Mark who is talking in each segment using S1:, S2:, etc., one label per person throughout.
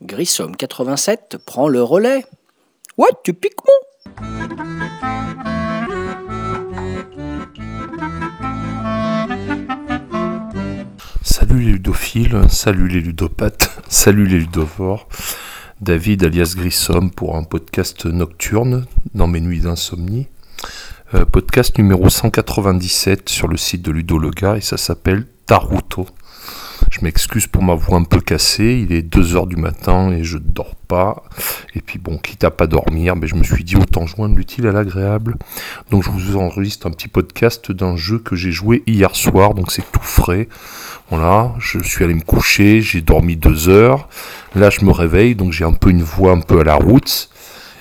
S1: Grissom 87 prend le relais. Ouais, tu piques mon
S2: Salut les ludophiles, salut les ludopathes, salut les ludovores. David alias Grissom pour un podcast nocturne dans mes nuits d'insomnie. Euh, podcast numéro 197 sur le site de Ludologa et ça s'appelle Taruto. Je m'excuse pour ma voix un peu cassée, il est 2h du matin et je dors pas. Et puis bon, quitte à pas dormir, mais je me suis dit autant joindre l'utile à l'agréable. Donc je vous enregistre un petit podcast d'un jeu que j'ai joué hier soir, donc c'est tout frais. Voilà, je suis allé me coucher, j'ai dormi 2 heures. Là je me réveille, donc j'ai un peu une voix un peu à la route.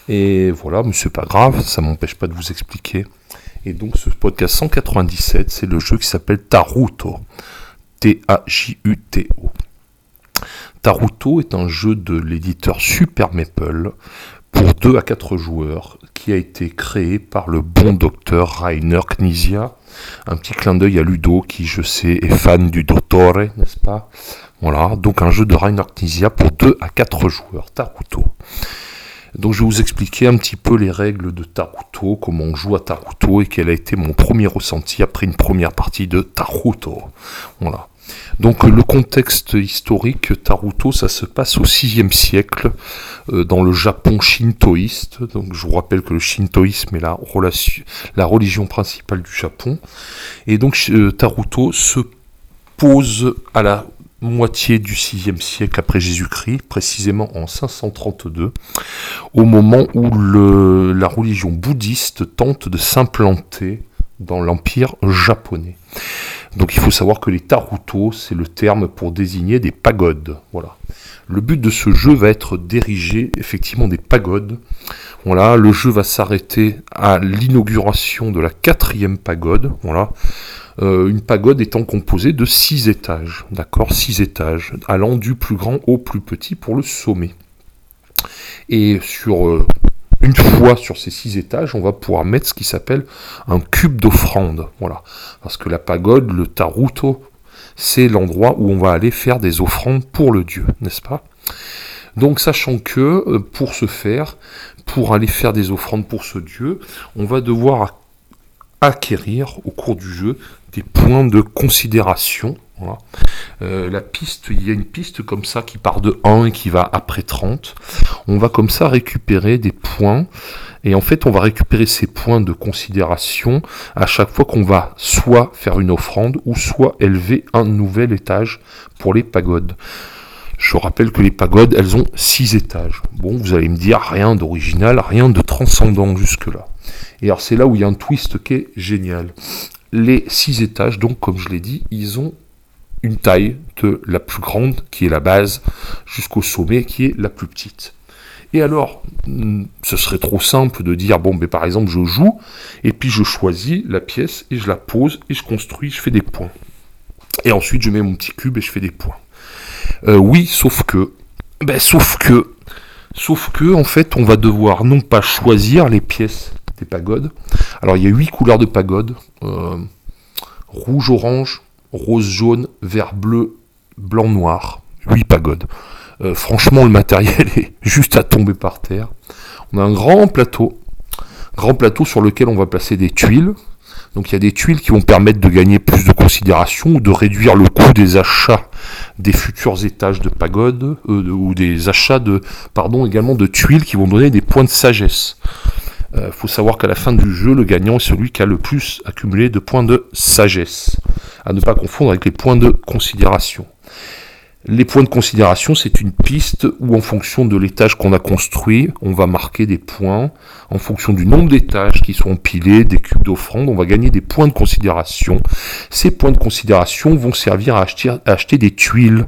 S2: Et voilà, mais c'est pas grave, ça m'empêche pas de vous expliquer. Et donc ce podcast 197, c'est le jeu qui s'appelle Taruto. T-A-J-U-T-O. Taruto est un jeu de l'éditeur Super Maple pour 2 à 4 joueurs qui a été créé par le bon docteur Rainer Knizia. Un petit clin d'œil à Ludo qui, je sais, est fan du Dottore, n'est-ce pas? Voilà, donc un jeu de Rainer Knizia pour 2 à 4 joueurs, Taruto. Donc je vais vous expliquer un petit peu les règles de Taruto, comment on joue à Taruto et quel a été mon premier ressenti après une première partie de Taruto. Voilà. Donc le contexte historique Taruto, ça se passe au 6 siècle euh, dans le Japon shintoïste. Donc je vous rappelle que le shintoïsme est la, religion principale du Japon. Et donc euh, Taruto se pose à la moitié du 6 siècle après Jésus-Christ, précisément en 532, au moment où la religion bouddhiste tente de s'implanter dans l'empire japonais. Donc il faut savoir que les taruto, c'est le terme pour désigner des pagodes. Voilà. Le but de ce jeu va être d'ériger effectivement des pagodes. Voilà, le jeu va s'arrêter à l'inauguration de la quatrième pagode. Voilà. Euh, une pagode étant composée de six étages, d'accord, six étages, allant du plus grand au plus petit pour le sommet. Et sur euh, une fois sur ces six étages, on va pouvoir mettre ce qui s'appelle un cube d'offrande. Voilà. Parce que la pagode, le taruto, c'est l'endroit où on va aller faire des offrandes pour le dieu, n'est-ce pas? Donc sachant que euh, pour ce faire, pour aller faire des offrandes pour ce dieu, on va devoir acquérir au cours du jeu des points de considération. Euh, la piste, il y a une piste comme ça qui part de 1 et qui va après 30. On va comme ça récupérer des points. Et en fait, on va récupérer ces points de considération à chaque fois qu'on va soit faire une offrande ou soit élever un nouvel étage pour les pagodes. Je rappelle que les pagodes, elles ont 6 étages. Bon, vous allez me dire, rien d'original, rien de transcendant jusque-là. Et alors c'est là où il y a un twist qui est génial. Les 6 étages, donc comme je l'ai dit, ils ont une taille de la plus grande, qui est la base, jusqu'au sommet, qui est la plus petite. Et alors, hmm, ce serait trop simple de dire, bon, mais par exemple, je joue, et puis je choisis la pièce, et je la pose, et je construis, je fais des points. Et ensuite, je mets mon petit cube, et je fais des points. Euh, oui, sauf que, ben, sauf que, sauf que, en fait, on va devoir non pas choisir les pièces des pagodes. Alors, il y a huit couleurs de pagodes. Euh, rouge, orange, rose, jaune, vert, bleu, blanc, noir. 8 pagodes. Euh, franchement, le matériel est juste à tomber par terre. On a un grand plateau. Grand plateau sur lequel on va placer des tuiles. Donc il y a des tuiles qui vont permettre de gagner plus de considération ou de réduire le coût des achats des futurs étages de pagodes euh, ou des achats de pardon également de tuiles qui vont donner des points de sagesse. Euh, faut savoir qu'à la fin du jeu, le gagnant est celui qui a le plus accumulé de points de sagesse. À ne pas confondre avec les points de considération. Les points de considération, c'est une piste où en fonction de l'étage qu'on a construit, on va marquer des points. En fonction du nombre d'étages qui sont empilés, des cubes d'offrande, on va gagner des points de considération. Ces points de considération vont servir à acheter, à acheter des tuiles.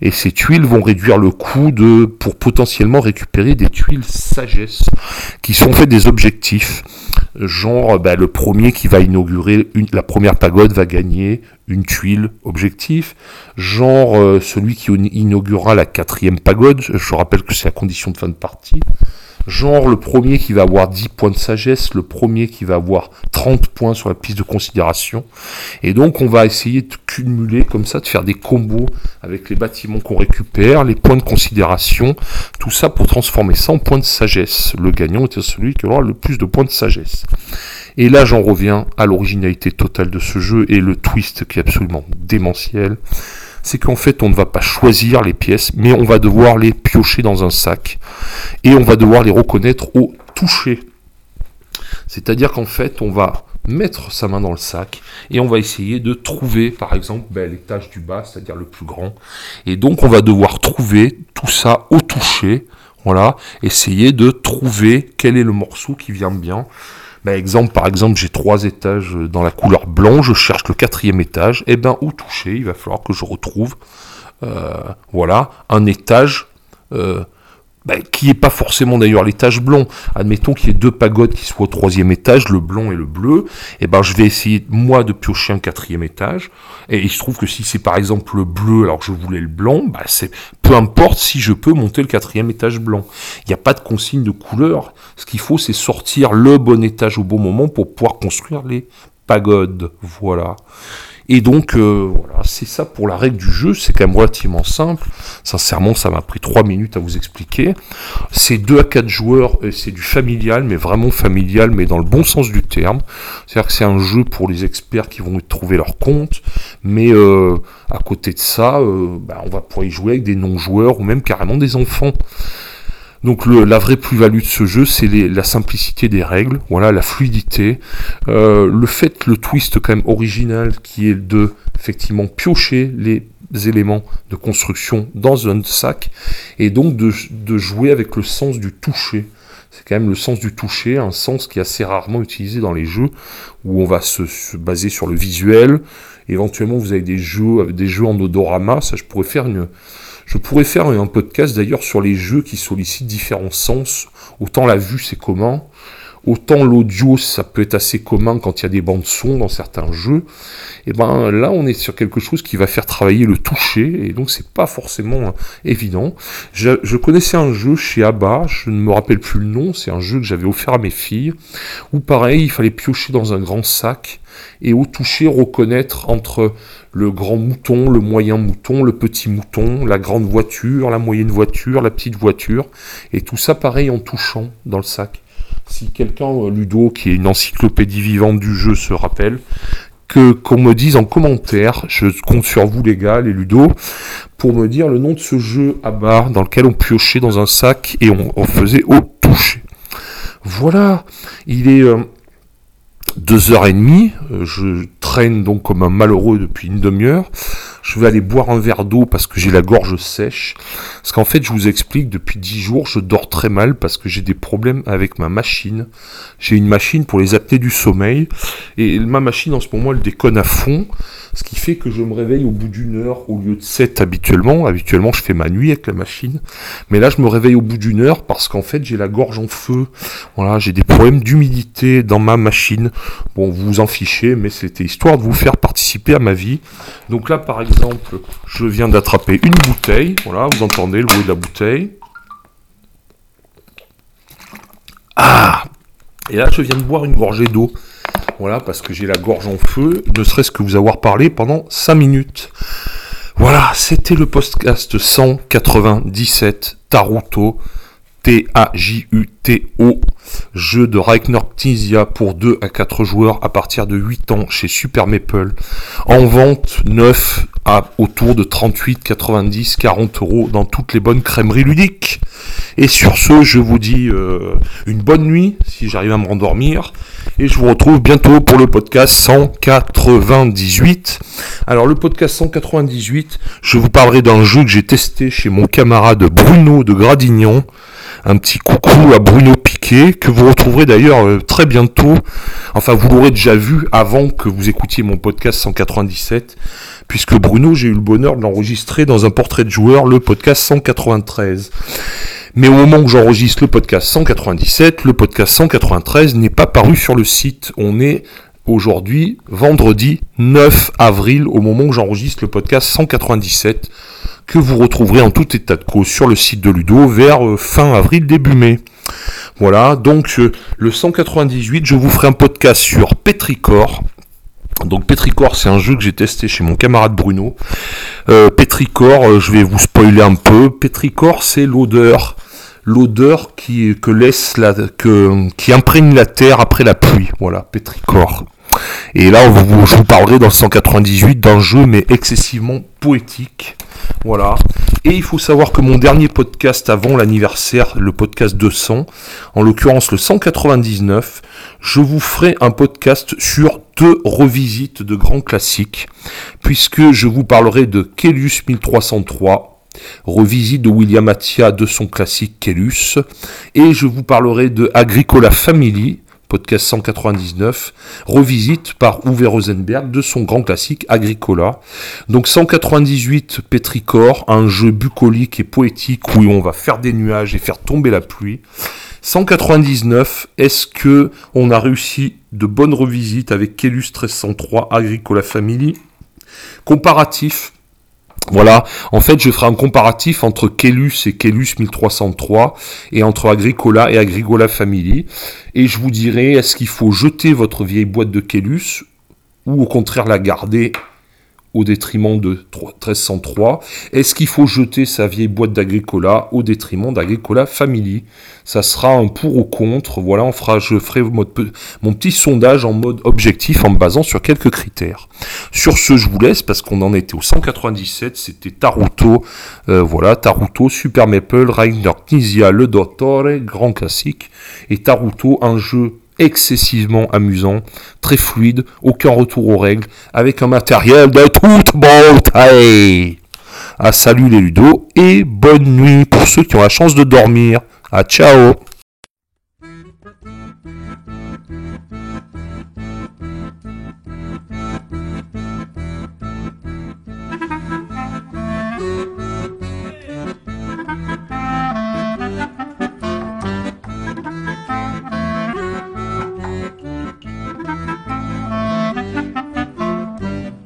S2: Et ces tuiles vont réduire le coût de, pour potentiellement récupérer des tuiles sagesse, qui sont faites des objectifs. Genre, bah, le premier qui va inaugurer une, la première pagode va gagner une tuile objectif, genre euh, celui qui inaugurera la quatrième pagode, je rappelle que c'est la condition de fin de partie, genre le premier qui va avoir 10 points de sagesse, le premier qui va avoir 30 points sur la piste de considération. Et donc on va essayer de cumuler comme ça, de faire des combos avec les bâtiments qu'on récupère, les points de considération, tout ça pour transformer ça en points de sagesse. Le gagnant est celui qui aura le plus de points de sagesse. Et là j'en reviens à l'originalité totale de ce jeu et le twist qui est absolument démentiel c'est qu'en fait on ne va pas choisir les pièces, mais on va devoir les piocher dans un sac et on va devoir les reconnaître au toucher. C'est-à-dire qu'en fait on va mettre sa main dans le sac et on va essayer de trouver par exemple ben, l'étage du bas, c'est-à-dire le plus grand. Et donc on va devoir trouver tout ça au toucher. Voilà, essayer de trouver quel est le morceau qui vient bien. Bah, exemple, par exemple, j'ai trois étages dans la couleur blanc, je cherche le quatrième étage, et eh ben au toucher, il va falloir que je retrouve, euh, voilà, un étage euh, bah, qui n'est pas forcément d'ailleurs l'étage blanc. Admettons qu'il y ait deux pagodes qui soient au troisième étage, le blanc et le bleu. Et eh ben je vais essayer moi de piocher un quatrième étage. Et il se trouve que si c'est par exemple le bleu, alors je voulais le blanc, bah c'est peu importe si je peux monter le quatrième étage blanc. Il n'y a pas de consigne de couleur. Ce qu'il faut, c'est sortir le bon étage au bon moment pour pouvoir construire les pagodes. Voilà. Et donc, euh, voilà, c'est ça pour la règle du jeu. C'est quand même relativement simple. Sincèrement, ça m'a pris 3 minutes à vous expliquer. C'est 2 à 4 joueurs, c'est du familial, mais vraiment familial, mais dans le bon sens du terme. C'est-à-dire que c'est un jeu pour les experts qui vont trouver leur compte. Mais euh, à côté de ça, euh, bah, on va pouvoir y jouer avec des non-joueurs ou même carrément des enfants. Donc le, la vraie plus-value de ce jeu, c'est la simplicité des règles, voilà, la fluidité, euh, le fait, le twist quand même original qui est de effectivement piocher les éléments de construction dans un sac et donc de, de jouer avec le sens du toucher. C'est quand même le sens du toucher, un sens qui est assez rarement utilisé dans les jeux où on va se, se baser sur le visuel. Éventuellement, vous avez des jeux, des jeux en odorama. Ça, je pourrais faire une, je pourrais faire un podcast d'ailleurs sur les jeux qui sollicitent différents sens. Autant la vue c'est commun, autant l'audio ça peut être assez commun quand il y a des bandes son dans certains jeux. Et ben là on est sur quelque chose qui va faire travailler le toucher et donc c'est pas forcément évident. Je, je, connaissais un jeu chez Abba, je ne me rappelle plus le nom, c'est un jeu que j'avais offert à mes filles où pareil il fallait piocher dans un grand sac et au toucher reconnaître entre le grand mouton, le moyen mouton, le petit mouton, la grande voiture, la moyenne voiture, la petite voiture, et tout ça pareil en touchant dans le sac. Si quelqu'un, euh, Ludo, qui est une encyclopédie vivante du jeu, se rappelle, que qu'on me dise en commentaire, je compte sur vous les gars, les Ludo, pour me dire le nom de ce jeu à barre dans lequel on piochait dans un sac et on, faisait au toucher. Voilà, il est euh, deux heures et demie. Euh, je traîne donc comme un malheureux depuis une demi-heure. Je vais aller boire un verre d'eau parce que j'ai la gorge sèche. Parce qu'en fait, je vous explique, depuis dix jours, je dors très mal parce que j'ai des problèmes avec ma machine. J'ai une machine pour les apnées du sommeil. Et ma machine, en ce moment, elle déconne à fond. Ce qui fait que je me réveille au bout d'une heure au lieu de sept habituellement. Habituellement, je fais ma nuit avec la machine. Mais là, je me réveille au bout d'une heure parce qu'en fait, j'ai la gorge en feu. Voilà, j'ai des problèmes d'humidité dans ma machine. Bon, vous vous en fichez, mais c'était histoire de vous faire participer à ma vie. Donc là, par exemple, je viens d'attraper une bouteille. Voilà, vous entendez le bruit de la bouteille. Ah Et là, je viens de boire une gorgée d'eau. Voilà, parce que j'ai la gorge en feu, ne serait-ce que vous avoir parlé pendant 5 minutes. Voilà, c'était le podcast 197 Taruto. T-A-J-U-T-O, jeu de Reichner Knizia pour 2 à 4 joueurs à partir de 8 ans chez Super Maple. En vente, 9 à autour de 38, 90, 40 euros dans toutes les bonnes crèmeries ludiques. Et sur ce, je vous dis euh, une bonne nuit si j'arrive à me rendormir. Et je vous retrouve bientôt pour le podcast 198. Alors le podcast 198, je vous parlerai d'un jeu que j'ai testé chez mon camarade Bruno de Gradignan un petit coucou à Bruno Piquet, que vous retrouverez d'ailleurs euh, très bientôt. Enfin, vous l'aurez déjà vu avant que vous écoutiez mon podcast 197, puisque Bruno, j'ai eu le bonheur de l'enregistrer dans un portrait de joueur, le podcast 193. Mais au moment où j'enregistre le podcast 197, le podcast 193 n'est pas paru sur le site. On est aujourd'hui, vendredi 9 avril, au moment où j'enregistre le podcast 197, que vous retrouverez en tout état de cause sur le site de Ludo vers euh, fin avril, début mai. Voilà, donc euh, le 198, je vous ferai un podcast sur Petricor. Donc Petricor, c'est un jeu que j'ai testé chez mon camarade Bruno. Euh, Petricor, je vais vous spoiler un peu. Petricor, c'est l'odeur l'odeur qui que laisse la que qui imprègne la terre après la pluie. Voilà, Petricor. Et là, je vous parlerai dans le 198 d'un jeu mais excessivement poétique. Voilà. Et il faut savoir que mon dernier podcast avant l'anniversaire, le podcast 200, en l'occurrence le 199, je vous ferai un podcast sur deux revisites de grands classiques, puisque je vous parlerai de Kellus 1303, revisite de William Attia de son classique Kellus, et je vous parlerai de Agricola Family, podcast 199, revisite par Uwe Rosenberg de son grand classique Agricola. Donc 198 Petricor, un jeu bucolique et poétique où on va faire des nuages et faire tomber la pluie. 199, est-ce que on a réussi de bonnes revisites avec Kellus 1303 Agricola Family? Comparatif, voilà, en fait, je ferai un comparatif entre Kellus et Kellus 1303 et entre Agricola et Agricola Family. Et je vous dirai, est-ce qu'il faut jeter votre vieille boîte de Kellus ou au contraire la garder au détriment de 1303 Est-ce qu'il faut jeter sa vieille boîte d'Agricola au détriment d'Agricola Family? Ça sera un pour ou contre. Voilà, on fera, je ferai mon, petit sondage en mode objectif en me basant sur quelques critères. Sur ce, je vous laisse parce qu'on en était au 197. C'était Taruto. Euh, voilà, Taruto, Super Maple, Rainer Knizia, Le Dottore, grand classique. Et Taruto, un jeu excessivement amusant, très fluide, aucun retour aux règles, avec un matériel de toute beauté. Ah salut les ludos et bonne nuit pour ceux qui ont la chance de dormir. Ah ciao